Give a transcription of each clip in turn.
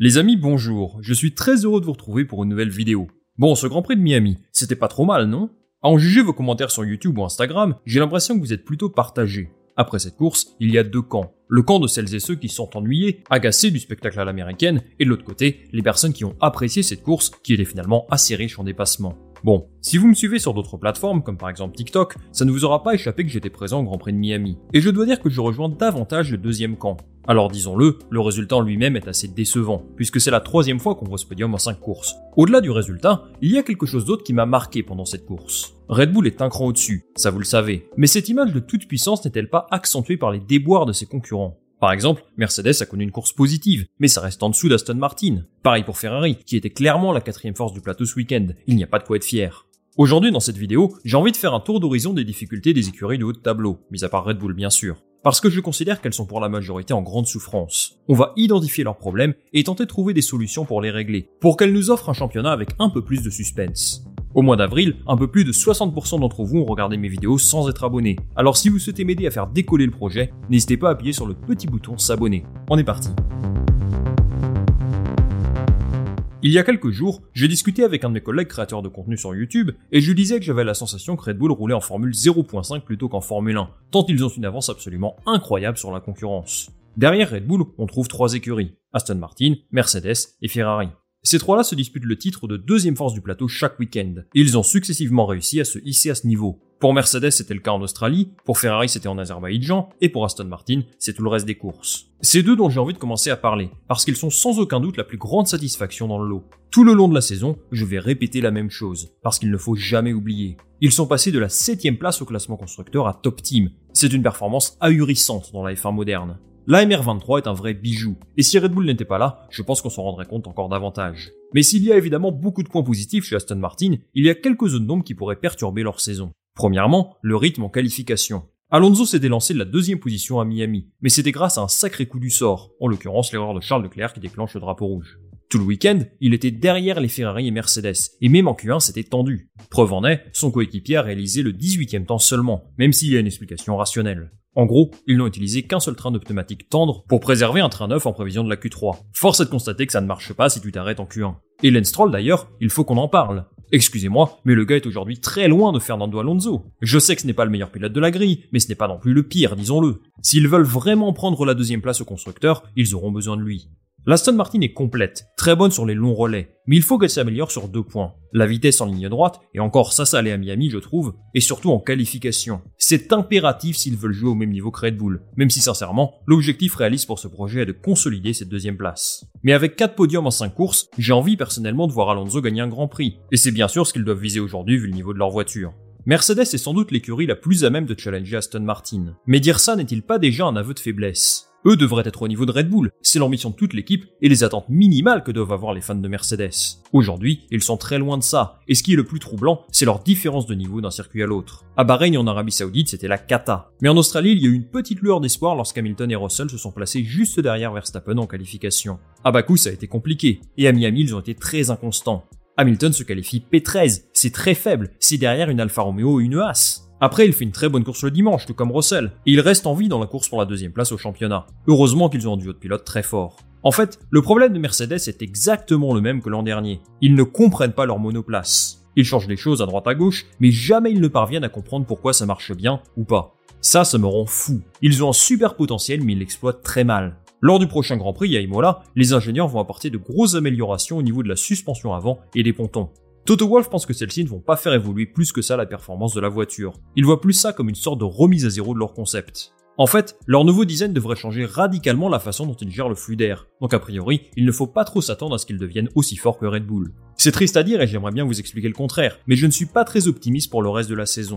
Les amis, bonjour. Je suis très heureux de vous retrouver pour une nouvelle vidéo. Bon, ce Grand Prix de Miami, c'était pas trop mal, non? À en juger vos commentaires sur YouTube ou Instagram, j'ai l'impression que vous êtes plutôt partagés. Après cette course, il y a deux camps. Le camp de celles et ceux qui sont ennuyés, agacés du spectacle à l'américaine, et de l'autre côté, les personnes qui ont apprécié cette course, qui était finalement assez riche en dépassements. Bon, si vous me suivez sur d'autres plateformes, comme par exemple TikTok, ça ne vous aura pas échappé que j'étais présent au Grand Prix de Miami. Et je dois dire que je rejoins davantage le deuxième camp. Alors disons-le, le résultat en lui-même est assez décevant, puisque c'est la troisième fois qu'on voit ce podium en 5 courses. Au-delà du résultat, il y a quelque chose d'autre qui m'a marqué pendant cette course. Red Bull est un cran au-dessus, ça vous le savez, mais cette image de toute puissance n'est-elle pas accentuée par les déboires de ses concurrents? Par exemple, Mercedes a connu une course positive, mais ça reste en dessous d'Aston Martin. Pareil pour Ferrari, qui était clairement la quatrième force du plateau ce week-end. Il n'y a pas de quoi être fier. Aujourd'hui, dans cette vidéo, j'ai envie de faire un tour d'horizon des difficultés des écuries de haut de tableau, mis à part Red Bull bien sûr. Parce que je considère qu'elles sont pour la majorité en grande souffrance. On va identifier leurs problèmes et tenter de trouver des solutions pour les régler, pour qu'elles nous offrent un championnat avec un peu plus de suspense. Au mois d'avril, un peu plus de 60% d'entre vous ont regardé mes vidéos sans être abonnés. Alors si vous souhaitez m'aider à faire décoller le projet, n'hésitez pas à appuyer sur le petit bouton s'abonner. On est parti. Il y a quelques jours, j'ai discuté avec un de mes collègues créateurs de contenu sur YouTube et je lui disais que j'avais la sensation que Red Bull roulait en Formule 0.5 plutôt qu'en Formule 1, tant ils ont une avance absolument incroyable sur la concurrence. Derrière Red Bull, on trouve trois écuries, Aston Martin, Mercedes et Ferrari. Ces trois-là se disputent le titre de deuxième force du plateau chaque week-end, et ils ont successivement réussi à se hisser à ce niveau. Pour Mercedes, c'était le cas en Australie, pour Ferrari, c'était en Azerbaïdjan, et pour Aston Martin, c'est tout le reste des courses. C'est d'eux dont j'ai envie de commencer à parler, parce qu'ils sont sans aucun doute la plus grande satisfaction dans le lot. Tout le long de la saison, je vais répéter la même chose, parce qu'il ne faut jamais oublier. Ils sont passés de la 7ème place au classement constructeur à top team. C'est une performance ahurissante dans la F1 moderne. La MR23 est un vrai bijou, et si Red Bull n'était pas là, je pense qu'on s'en rendrait compte encore davantage. Mais s'il y a évidemment beaucoup de points positifs chez Aston Martin, il y a quelques zones d'ombre qui pourraient perturber leur saison. Premièrement, le rythme en qualification. Alonso s'était lancé de la deuxième position à Miami, mais c'était grâce à un sacré coup du sort, en l'occurrence l'erreur de Charles Leclerc qui déclenche le drapeau rouge. Tout le week-end, il était derrière les Ferrari et Mercedes, et même en Q1 c'était tendu. Preuve en est, son coéquipier a réalisé le 18e temps seulement, même s'il y a une explication rationnelle. En gros, ils n'ont utilisé qu'un seul train de tendre pour préserver un train neuf en prévision de la Q3. Force est de constater que ça ne marche pas si tu t'arrêtes en Q1. Et Lance Stroll d'ailleurs, il faut qu'on en parle. Excusez-moi, mais le gars est aujourd'hui très loin de Fernando Alonso. Je sais que ce n'est pas le meilleur pilote de la grille, mais ce n'est pas non plus le pire, disons-le. S'ils veulent vraiment prendre la deuxième place au constructeur, ils auront besoin de lui. L'Aston Martin est complète, très bonne sur les longs relais, mais il faut qu'elle s'améliore sur deux points. La vitesse en ligne droite, et encore ça ça allait à Miami je trouve, et surtout en qualification. C'est impératif s'ils veulent jouer au même niveau que Red Bull, même si sincèrement, l'objectif réaliste pour ce projet est de consolider cette deuxième place. Mais avec 4 podiums en 5 courses, j'ai envie personnellement de voir Alonso gagner un grand prix, et c'est bien sûr ce qu'ils doivent viser aujourd'hui vu le niveau de leur voiture. Mercedes est sans doute l'écurie la plus à même de challenger Aston Martin. Mais dire ça n'est-il pas déjà un aveu de faiblesse? Eux devraient être au niveau de Red Bull, c'est l'ambition de toute l'équipe et les attentes minimales que doivent avoir les fans de Mercedes. Aujourd'hui, ils sont très loin de ça, et ce qui est le plus troublant, c'est leur différence de niveau d'un circuit à l'autre. À Bahreïn et en Arabie Saoudite, c'était la cata. Mais en Australie, il y a eu une petite lueur d'espoir lorsqu'Hamilton et Russell se sont placés juste derrière Verstappen en qualification. À Bakou, ça a été compliqué, et à Miami, ils ont été très inconstants. Hamilton se qualifie P13, c'est très faible, c'est derrière une Alfa Romeo et une Haas. Après, il fait une très bonne course le dimanche, tout comme Russell, et il reste en vie dans la course pour la deuxième place au championnat. Heureusement qu'ils ont un duo de pilotes très fort. En fait, le problème de Mercedes est exactement le même que l'an dernier. Ils ne comprennent pas leur monoplace. Ils changent les choses à droite à gauche, mais jamais ils ne parviennent à comprendre pourquoi ça marche bien ou pas. Ça, ça me rend fou. Ils ont un super potentiel, mais ils l'exploitent très mal. Lors du prochain Grand Prix à Imola, les ingénieurs vont apporter de grosses améliorations au niveau de la suspension avant et des pontons. Toto Wolff pense que celles-ci ne vont pas faire évoluer plus que ça la performance de la voiture. Ils voient plus ça comme une sorte de remise à zéro de leur concept. En fait, leur nouveau design devrait changer radicalement la façon dont ils gèrent le flux d'air. Donc a priori, il ne faut pas trop s'attendre à ce qu'ils deviennent aussi forts que Red Bull. C'est triste à dire et j'aimerais bien vous expliquer le contraire, mais je ne suis pas très optimiste pour le reste de la saison.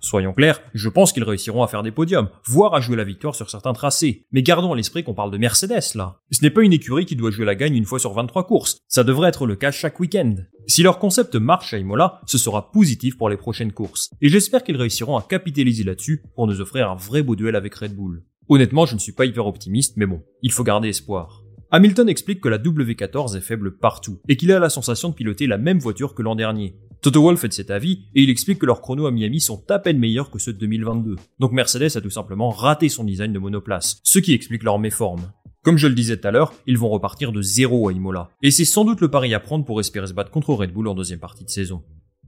Soyons clairs, je pense qu'ils réussiront à faire des podiums, voire à jouer la victoire sur certains tracés. Mais gardons à l'esprit qu'on parle de Mercedes là. Ce n'est pas une écurie qui doit jouer la gagne une fois sur 23 courses, ça devrait être le cas chaque week-end. Si leur concept marche à Imola, ce sera positif pour les prochaines courses. Et j'espère qu'ils réussiront à capitaliser là-dessus pour nous offrir un vrai beau duel avec Red Bull. Honnêtement, je ne suis pas hyper optimiste, mais bon, il faut garder espoir. Hamilton explique que la W14 est faible partout, et qu'il a la sensation de piloter la même voiture que l'an dernier. Toto Wolff de cet avis, et il explique que leurs chronos à Miami sont à peine meilleurs que ceux de 2022. Donc Mercedes a tout simplement raté son design de monoplace, ce qui explique leur méforme. Comme je le disais tout à l'heure, ils vont repartir de zéro à Imola. Et c'est sans doute le pari à prendre pour espérer se battre contre Red Bull en deuxième partie de saison.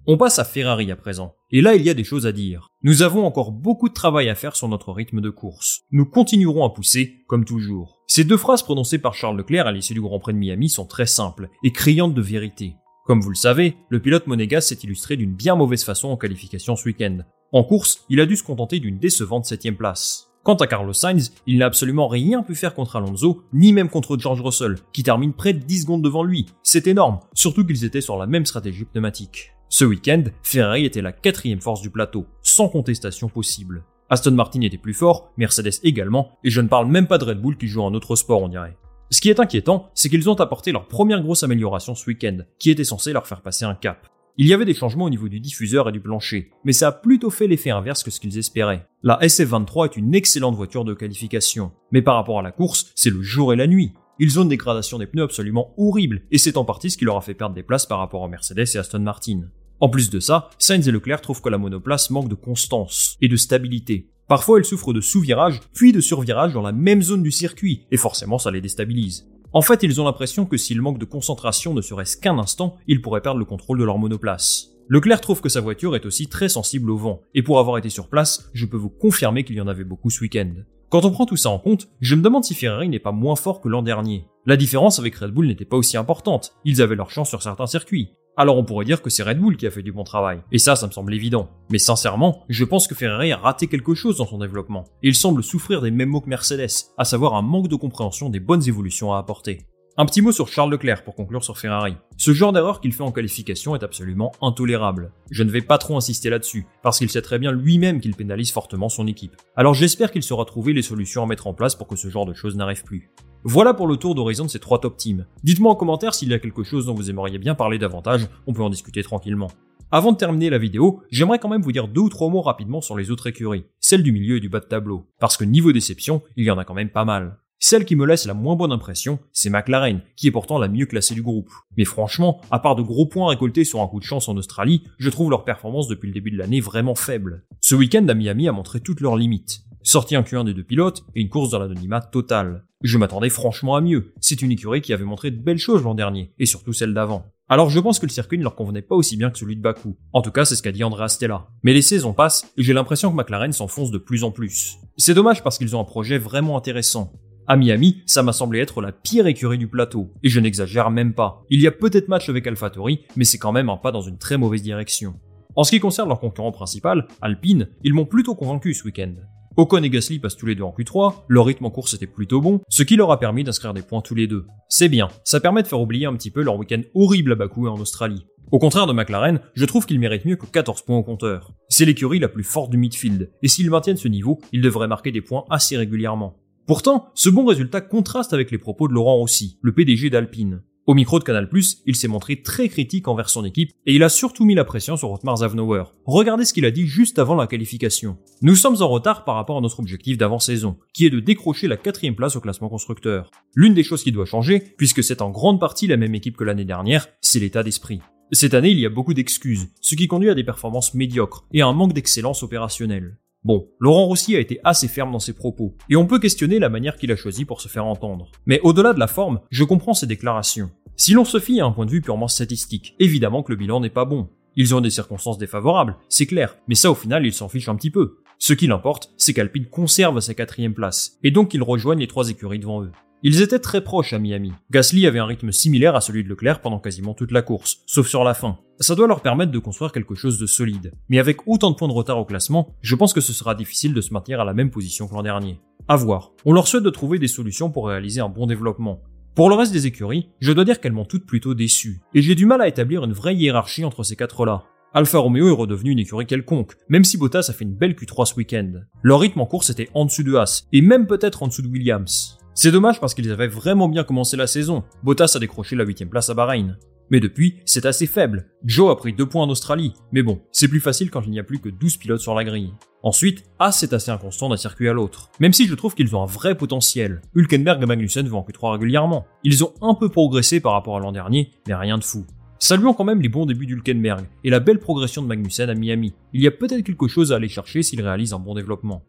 On passe à Ferrari à présent. Et là, il y a des choses à dire. Nous avons encore beaucoup de travail à faire sur notre rythme de course. Nous continuerons à pousser, comme toujours. Ces deux phrases prononcées par Charles Leclerc à l'issue du Grand Prix de Miami sont très simples et criantes de vérité. Comme vous le savez, le pilote monégasque s'est illustré d'une bien mauvaise façon en qualification ce week-end. En course, il a dû se contenter d'une décevante septième place. Quant à Carlos Sainz, il n'a absolument rien pu faire contre Alonso, ni même contre George Russell, qui termine près de 10 secondes devant lui. C'est énorme, surtout qu'ils étaient sur la même stratégie pneumatique. Ce week-end, Ferrari était la quatrième force du plateau, sans contestation possible. Aston Martin était plus fort, Mercedes également, et je ne parle même pas de Red Bull qui joue un autre sport on dirait. Ce qui est inquiétant, c'est qu'ils ont apporté leur première grosse amélioration ce week-end, qui était censée leur faire passer un cap. Il y avait des changements au niveau du diffuseur et du plancher, mais ça a plutôt fait l'effet inverse que ce qu'ils espéraient. La SF23 est une excellente voiture de qualification, mais par rapport à la course, c'est le jour et la nuit. Ils ont une dégradation des pneus absolument horrible, et c'est en partie ce qui leur a fait perdre des places par rapport à Mercedes et Aston Martin. En plus de ça, Sainz et Leclerc trouvent que la monoplace manque de constance et de stabilité. Parfois, elle souffre de sous-virage, puis de survirage dans la même zone du circuit, et forcément ça les déstabilise. En fait, ils ont l'impression que s'ils manquent de concentration ne serait-ce qu'un instant, ils pourraient perdre le contrôle de leur monoplace. Leclerc trouve que sa voiture est aussi très sensible au vent, et pour avoir été sur place, je peux vous confirmer qu'il y en avait beaucoup ce week-end. Quand on prend tout ça en compte, je me demande si Ferrari n'est pas moins fort que l'an dernier. La différence avec Red Bull n'était pas aussi importante, ils avaient leur chance sur certains circuits. Alors on pourrait dire que c'est Red Bull qui a fait du bon travail. Et ça, ça me semble évident. Mais sincèrement, je pense que Ferrari a raté quelque chose dans son développement. Et il semble souffrir des mêmes mots que Mercedes, à savoir un manque de compréhension des bonnes évolutions à apporter. Un petit mot sur Charles Leclerc pour conclure sur Ferrari. Ce genre d'erreur qu'il fait en qualification est absolument intolérable. Je ne vais pas trop insister là-dessus, parce qu'il sait très bien lui-même qu'il pénalise fortement son équipe. Alors j'espère qu'il saura trouver les solutions à mettre en place pour que ce genre de choses n'arrive plus. Voilà pour le tour d'horizon de ces trois top teams. Dites-moi en commentaire s'il y a quelque chose dont vous aimeriez bien parler davantage, on peut en discuter tranquillement. Avant de terminer la vidéo, j'aimerais quand même vous dire deux ou trois mots rapidement sur les autres écuries, celles du milieu et du bas de tableau, parce que niveau déception, il y en a quand même pas mal. Celle qui me laisse la moins bonne impression, c'est McLaren, qui est pourtant la mieux classée du groupe. Mais franchement, à part de gros points récoltés sur un coup de chance en Australie, je trouve leur performance depuis le début de l'année vraiment faible. Ce week-end à Miami a montré toutes leurs limites. Sorti un Q1 des deux pilotes et une course dans l'anonymat total. Je m'attendais franchement à mieux. C'est une écurie qui avait montré de belles choses l'an dernier, et surtout celle d'avant. Alors je pense que le circuit ne leur convenait pas aussi bien que celui de Bakou. En tout cas, c'est ce qu'a dit Andrea Stella. Mais les saisons passent et j'ai l'impression que McLaren s'enfonce de plus en plus. C'est dommage parce qu'ils ont un projet vraiment intéressant. À Miami, ça m'a semblé être la pire écurie du plateau. Et je n'exagère même pas. Il y a peut-être match avec AlphaTauri, mais c'est quand même un pas dans une très mauvaise direction. En ce qui concerne leur concurrent principal, Alpine, ils m'ont plutôt convaincu ce week-end. Ocon et Gasly passent tous les deux en Q3, leur rythme en course était plutôt bon, ce qui leur a permis d'inscrire des points tous les deux. C'est bien, ça permet de faire oublier un petit peu leur week-end horrible à Bakou et en Australie. Au contraire de McLaren, je trouve qu'ils méritent mieux que 14 points au compteur. C'est l'écurie la plus forte du midfield, et s'ils maintiennent ce niveau, ils devraient marquer des points assez régulièrement. Pourtant, ce bon résultat contraste avec les propos de Laurent Rossi, le PDG d'Alpine. Au micro de Canal+, il s'est montré très critique envers son équipe et il a surtout mis la pression sur Otmar Zavnauer. Regardez ce qu'il a dit juste avant la qualification. Nous sommes en retard par rapport à notre objectif d'avant-saison, qui est de décrocher la quatrième place au classement constructeur. L'une des choses qui doit changer, puisque c'est en grande partie la même équipe que l'année dernière, c'est l'état d'esprit. Cette année, il y a beaucoup d'excuses, ce qui conduit à des performances médiocres et à un manque d'excellence opérationnelle. Bon, Laurent Rossi a été assez ferme dans ses propos, et on peut questionner la manière qu'il a choisi pour se faire entendre. Mais au-delà de la forme, je comprends ses déclarations. Si l'on se fie à un point de vue purement statistique, évidemment que le bilan n'est pas bon. Ils ont des circonstances défavorables, c'est clair, mais ça au final ils s'en fichent un petit peu. Ce qui l'importe, c'est qu'Alpine conserve sa quatrième place, et donc qu'ils rejoignent les trois écuries devant eux. Ils étaient très proches à Miami. Gasly avait un rythme similaire à celui de Leclerc pendant quasiment toute la course, sauf sur la fin. Ça doit leur permettre de construire quelque chose de solide. Mais avec autant de points de retard au classement, je pense que ce sera difficile de se maintenir à la même position que l'an dernier. À voir. On leur souhaite de trouver des solutions pour réaliser un bon développement. Pour le reste des écuries, je dois dire qu'elles m'ont toutes plutôt déçu. Et j'ai du mal à établir une vraie hiérarchie entre ces quatre-là. Alfa Romeo est redevenu une écurie quelconque, même si Bottas a fait une belle Q3 ce week-end. Leur rythme en course était en dessous de Haas, et même peut-être en dessous de Williams. C'est dommage parce qu'ils avaient vraiment bien commencé la saison. Bottas a décroché la 8 place à Bahreïn. Mais depuis, c'est assez faible. Joe a pris 2 points en Australie. Mais bon, c'est plus facile quand il n'y a plus que 12 pilotes sur la grille. Ensuite, Haas est assez inconstant d'un circuit à l'autre. Même si je trouve qu'ils ont un vrai potentiel. Hülkenberg et Magnussen vont en Q3 régulièrement. Ils ont un peu progressé par rapport à l'an dernier, mais rien de fou. Saluons quand même les bons débuts d'Hulkenberg et la belle progression de Magnussen à Miami. Il y a peut-être quelque chose à aller chercher s'il réalise un bon développement.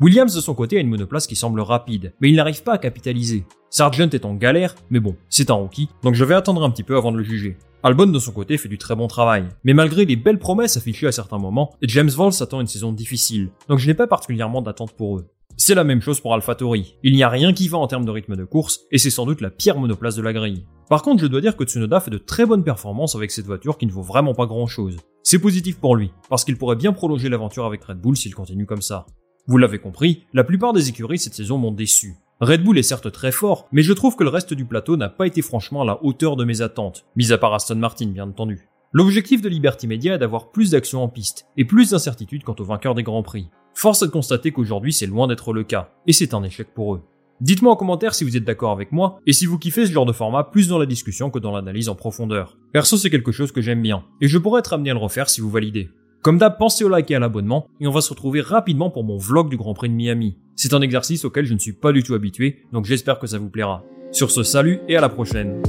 Williams de son côté a une monoplace qui semble rapide, mais il n'arrive pas à capitaliser. Sargent est en galère, mais bon, c'est un rookie, donc je vais attendre un petit peu avant de le juger. Albon de son côté fait du très bon travail, mais malgré les belles promesses affichées à certains moments, James Voll s'attend une saison difficile, donc je n'ai pas particulièrement d'attente pour eux. C'est la même chose pour AlphaTauri. Il n'y a rien qui va en termes de rythme de course, et c'est sans doute la pire monoplace de la grille. Par contre, je dois dire que Tsunoda fait de très bonnes performances avec cette voiture qui ne vaut vraiment pas grand chose. C'est positif pour lui, parce qu'il pourrait bien prolonger l'aventure avec Red Bull s'il continue comme ça. Vous l'avez compris, la plupart des écuries cette saison m'ont déçu. Red Bull est certes très fort, mais je trouve que le reste du plateau n'a pas été franchement à la hauteur de mes attentes, mis à part Aston Martin bien entendu. L'objectif de Liberty Media est d'avoir plus d'actions en piste, et plus d'incertitude quant au vainqueur des Grands Prix. Force est de constater qu'aujourd'hui c'est loin d'être le cas, et c'est un échec pour eux. Dites-moi en commentaire si vous êtes d'accord avec moi, et si vous kiffez ce genre de format plus dans la discussion que dans l'analyse en profondeur. Perso c'est quelque chose que j'aime bien, et je pourrais être amené à le refaire si vous validez. Comme d'hab, pensez au like et à l'abonnement, et on va se retrouver rapidement pour mon vlog du Grand Prix de Miami. C'est un exercice auquel je ne suis pas du tout habitué, donc j'espère que ça vous plaira. Sur ce, salut et à la prochaine.